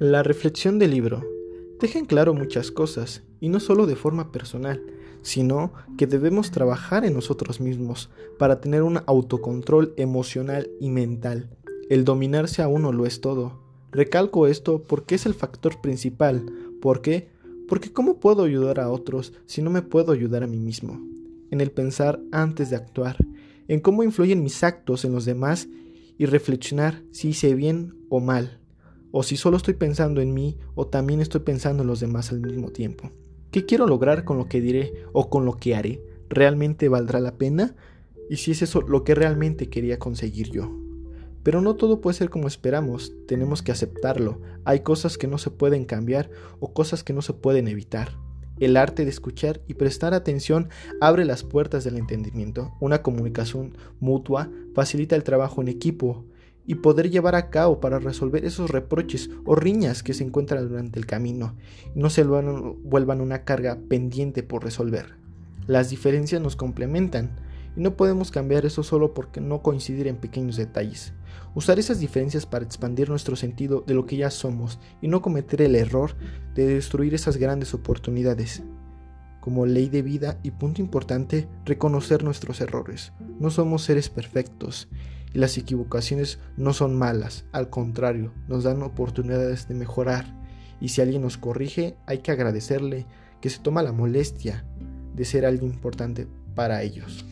La reflexión del libro deja en claro muchas cosas, y no solo de forma personal, sino que debemos trabajar en nosotros mismos para tener un autocontrol emocional y mental. El dominarse a uno lo es todo. Recalco esto porque es el factor principal. ¿Por qué? Porque ¿cómo puedo ayudar a otros si no me puedo ayudar a mí mismo? En el pensar antes de actuar, en cómo influyen mis actos en los demás y reflexionar si hice bien o mal, o si solo estoy pensando en mí o también estoy pensando en los demás al mismo tiempo. ¿Qué quiero lograr con lo que diré o con lo que haré? ¿Realmente valdrá la pena? ¿Y si es eso lo que realmente quería conseguir yo? Pero no todo puede ser como esperamos, tenemos que aceptarlo. Hay cosas que no se pueden cambiar o cosas que no se pueden evitar. El arte de escuchar y prestar atención abre las puertas del entendimiento. Una comunicación mutua facilita el trabajo en equipo, y poder llevar a cabo para resolver esos reproches o riñas que se encuentran durante el camino no se vuelvan una carga pendiente por resolver. Las diferencias nos complementan y no podemos cambiar eso solo porque no coincidir en pequeños detalles. Usar esas diferencias para expandir nuestro sentido de lo que ya somos y no cometer el error de destruir esas grandes oportunidades. Como ley de vida y punto importante, reconocer nuestros errores. No somos seres perfectos y las equivocaciones no son malas, al contrario, nos dan oportunidades de mejorar. Y si alguien nos corrige, hay que agradecerle que se toma la molestia de ser alguien importante para ellos.